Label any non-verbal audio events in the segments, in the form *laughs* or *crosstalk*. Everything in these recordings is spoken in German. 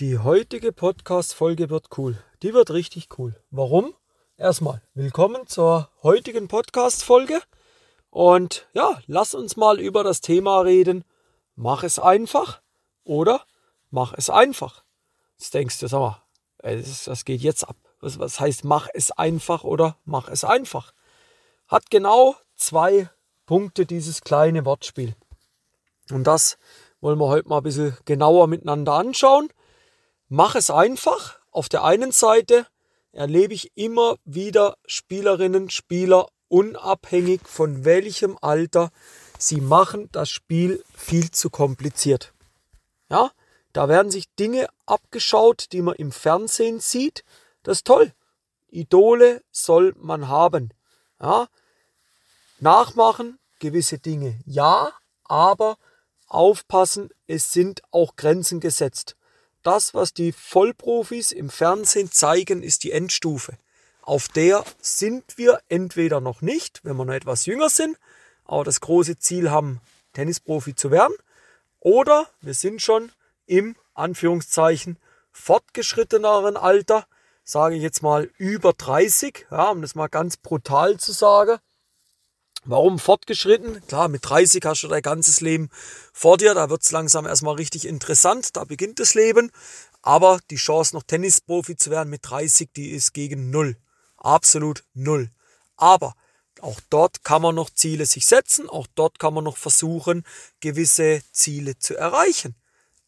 Die heutige Podcast-Folge wird cool. Die wird richtig cool. Warum? Erstmal, willkommen zur heutigen Podcast-Folge. Und ja, lass uns mal über das Thema reden. Mach es einfach oder mach es einfach. Jetzt denkst du, sag mal, das geht jetzt ab. Was, was heißt, mach es einfach oder mach es einfach? Hat genau zwei Punkte dieses kleine Wortspiel. Und das wollen wir heute mal ein bisschen genauer miteinander anschauen. Mach es einfach. Auf der einen Seite erlebe ich immer wieder Spielerinnen, Spieler, unabhängig von welchem Alter, sie machen das Spiel viel zu kompliziert. Ja, da werden sich Dinge abgeschaut, die man im Fernsehen sieht. Das ist toll. Idole soll man haben. Ja, nachmachen gewisse Dinge. Ja, aber aufpassen, es sind auch Grenzen gesetzt. Das, was die Vollprofis im Fernsehen zeigen, ist die Endstufe. Auf der sind wir entweder noch nicht, wenn wir noch etwas jünger sind, aber das große Ziel haben, Tennisprofi zu werden, oder wir sind schon im Anführungszeichen fortgeschritteneren Alter, sage ich jetzt mal über 30, ja, um das mal ganz brutal zu sagen. Warum fortgeschritten? Klar, mit 30 hast du dein ganzes Leben vor dir, da wird es langsam erstmal richtig interessant, da beginnt das Leben. Aber die Chance, noch Tennisprofi zu werden mit 30, die ist gegen null. Absolut null. Aber auch dort kann man noch Ziele sich setzen, auch dort kann man noch versuchen, gewisse Ziele zu erreichen.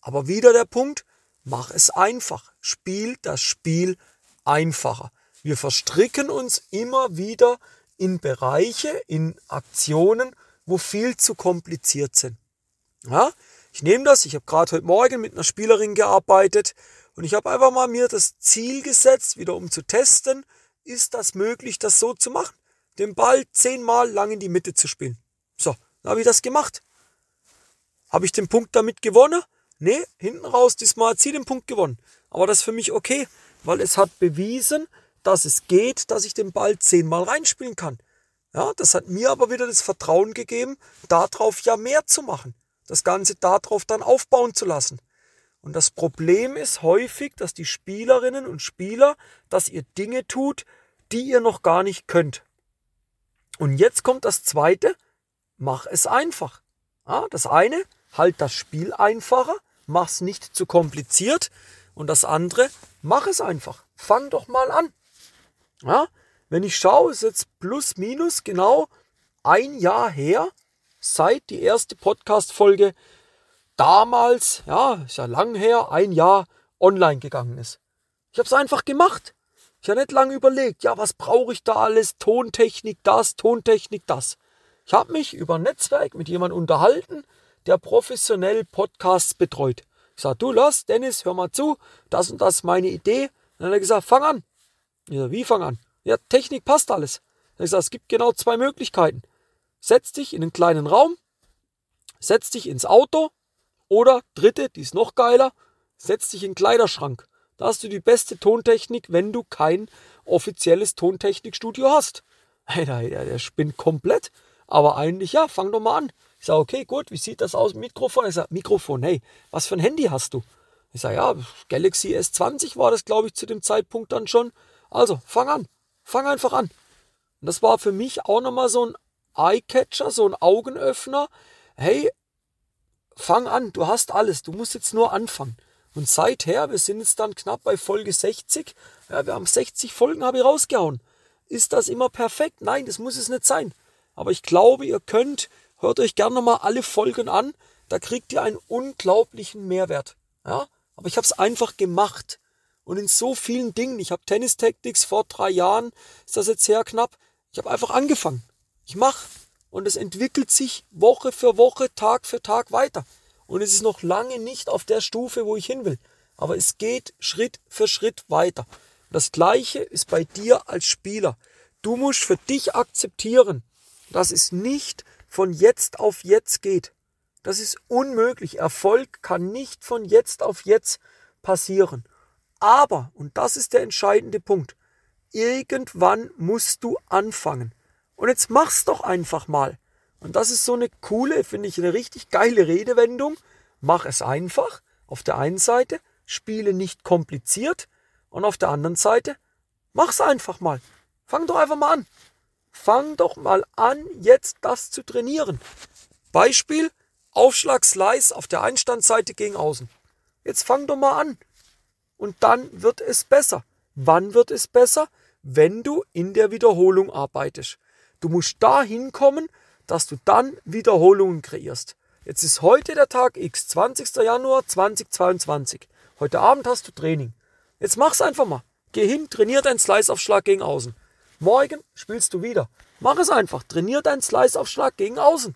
Aber wieder der Punkt, mach es einfach. Spiel das Spiel einfacher. Wir verstricken uns immer wieder in Bereiche, in Aktionen, wo viel zu kompliziert sind. Ja, ich nehme das, ich habe gerade heute Morgen mit einer Spielerin gearbeitet und ich habe einfach mal mir das Ziel gesetzt, wieder um zu testen, ist das möglich, das so zu machen? Den Ball zehnmal lang in die Mitte zu spielen. So, dann habe ich das gemacht. Habe ich den Punkt damit gewonnen? Nee, hinten raus diesmal hat sie den Punkt gewonnen. Aber das ist für mich okay, weil es hat bewiesen, dass es geht, dass ich den Ball zehnmal reinspielen kann. Ja, das hat mir aber wieder das Vertrauen gegeben, darauf ja mehr zu machen. Das Ganze darauf dann aufbauen zu lassen. Und das Problem ist häufig, dass die Spielerinnen und Spieler, dass ihr Dinge tut, die ihr noch gar nicht könnt. Und jetzt kommt das zweite, mach es einfach. Ja, das eine, halt das Spiel einfacher, mach es nicht zu kompliziert. Und das andere, mach es einfach. Fang doch mal an. Ja, wenn ich schaue, ist jetzt plus minus genau ein Jahr her, seit die erste Podcast-Folge damals, ja, ist ja lang her, ein Jahr online gegangen ist. Ich habe es einfach gemacht. Ich habe nicht lange überlegt, ja, was brauche ich da alles? Tontechnik, das, Tontechnik, das. Ich habe mich über ein Netzwerk mit jemandem unterhalten, der professionell Podcasts betreut. Ich sage, du lass, Dennis, hör mal zu, das und das ist meine Idee. dann hat er gesagt, fang an. Ja, wie fang an? Ja, Technik passt alles. Ich sage, es gibt genau zwei Möglichkeiten. Setz dich in einen kleinen Raum, setz dich ins Auto oder dritte, die ist noch geiler, setz dich in den Kleiderschrank. Da hast du die beste Tontechnik, wenn du kein offizielles Tontechnikstudio hast. *laughs* Der, der spinnt komplett. Aber eigentlich, ja, fang doch mal an. Ich sage, okay, gut, wie sieht das aus? Mikrofon? Ich sage, Mikrofon, hey, was für ein Handy hast du? Ich sage, ja, Galaxy S20 war das, glaube ich, zu dem Zeitpunkt dann schon. Also, fang an. Fang einfach an. Und das war für mich auch nochmal so ein Eye-Catcher, so ein Augenöffner. Hey, fang an, du hast alles, du musst jetzt nur anfangen. Und seither, wir sind jetzt dann knapp bei Folge 60, ja, wir haben 60 Folgen, habe ich rausgehauen. Ist das immer perfekt? Nein, das muss es nicht sein. Aber ich glaube, ihr könnt, hört euch gerne nochmal alle Folgen an, da kriegt ihr einen unglaublichen Mehrwert. Ja? Aber ich habe es einfach gemacht und in so vielen Dingen. Ich habe Tennis Tactics vor drei Jahren, ist das jetzt sehr knapp. Ich habe einfach angefangen. Ich mache und es entwickelt sich Woche für Woche, Tag für Tag weiter. Und es ist noch lange nicht auf der Stufe, wo ich hin will. Aber es geht Schritt für Schritt weiter. Das gleiche ist bei dir als Spieler. Du musst für dich akzeptieren, dass es nicht von jetzt auf jetzt geht. Das ist unmöglich. Erfolg kann nicht von jetzt auf jetzt passieren. Aber, und das ist der entscheidende Punkt, irgendwann musst du anfangen. Und jetzt mach's doch einfach mal. Und das ist so eine coole, finde ich, eine richtig geile Redewendung. Mach es einfach auf der einen Seite, spiele nicht kompliziert und auf der anderen Seite, mach's einfach mal. Fang doch einfach mal an. Fang doch mal an, jetzt das zu trainieren. Beispiel, Aufschlag Slice auf der Einstandseite gegen außen. Jetzt fang doch mal an. Und dann wird es besser. Wann wird es besser? Wenn du in der Wiederholung arbeitest. Du musst dahin kommen, dass du dann Wiederholungen kreierst. Jetzt ist heute der Tag X, 20. Januar 2022. Heute Abend hast du Training. Jetzt mach's einfach mal. Geh hin, trainier deinen Slice-Aufschlag gegen außen. Morgen spielst du wieder. Mach es einfach. Trainier deinen Slice-Aufschlag gegen außen.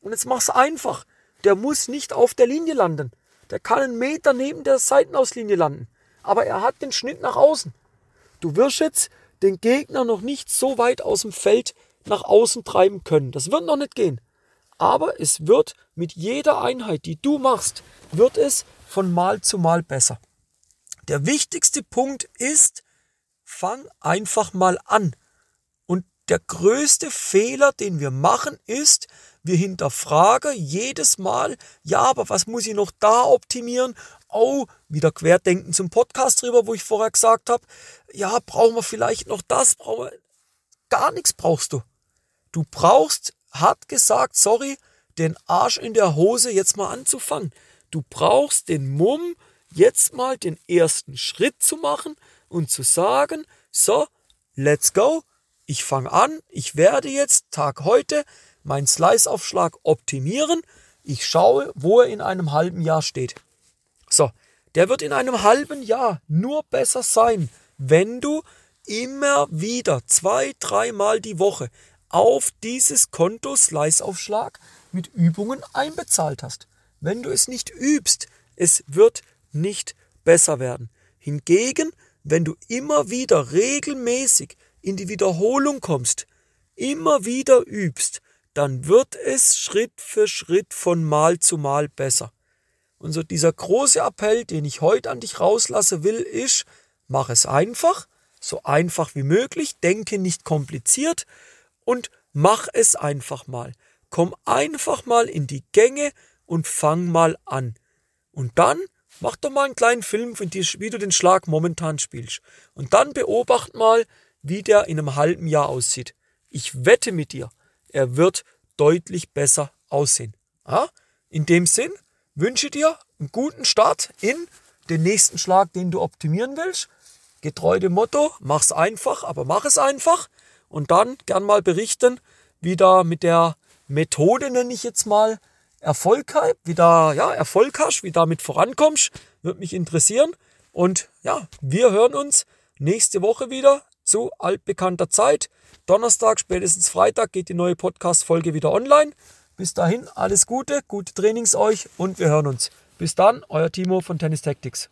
Und jetzt mach's einfach. Der muss nicht auf der Linie landen. Der kann einen Meter neben der Seitenauslinie landen. Aber er hat den Schnitt nach außen. Du wirst jetzt den Gegner noch nicht so weit aus dem Feld nach außen treiben können. Das wird noch nicht gehen. Aber es wird mit jeder Einheit, die du machst, wird es von Mal zu Mal besser. Der wichtigste Punkt ist, fang einfach mal an. Und der größte Fehler, den wir machen, ist, wir hinterfragen jedes Mal, ja, aber was muss ich noch da optimieren? Oh, wieder Querdenken zum Podcast drüber, wo ich vorher gesagt habe, ja, brauchen wir vielleicht noch das, brauchen wir. Gar nichts brauchst du. Du brauchst, hat gesagt, sorry, den Arsch in der Hose jetzt mal anzufangen. Du brauchst den Mumm, jetzt mal den ersten Schritt zu machen und zu sagen, so, let's go, ich fange an, ich werde jetzt Tag heute meinen Slice-Aufschlag optimieren, ich schaue, wo er in einem halben Jahr steht. So, der wird in einem halben Jahr nur besser sein, wenn du immer wieder zwei, dreimal die Woche auf dieses Konto Slice-Aufschlag mit Übungen einbezahlt hast. Wenn du es nicht übst, es wird nicht besser werden. Hingegen, wenn du immer wieder regelmäßig in die Wiederholung kommst, immer wieder übst, dann wird es Schritt für Schritt von Mal zu Mal besser. Und so dieser große Appell, den ich heute an dich rauslasse will, ist, mach es einfach, so einfach wie möglich, denke nicht kompliziert und mach es einfach mal. Komm einfach mal in die Gänge und fang mal an. Und dann mach doch mal einen kleinen Film, wie du den Schlag momentan spielst. Und dann beobacht mal, wie der in einem halben Jahr aussieht. Ich wette mit dir, er wird deutlich besser aussehen. Ja? In dem Sinn wünsche dir einen guten Start in den nächsten Schlag, den du optimieren willst. Getreu dem Motto, mach's einfach, aber mach es einfach. Und dann gern mal berichten, wie da mit der Methode, nenne ich jetzt mal, Erfolg wie da, ja, Erfolg hast, wie damit vorankommst, würde mich interessieren. Und ja, wir hören uns nächste Woche wieder zu altbekannter Zeit. Donnerstag, spätestens Freitag geht die neue Podcast-Folge wieder online. Bis dahin, alles Gute, gute Trainings euch und wir hören uns. Bis dann, euer Timo von Tennis Tactics.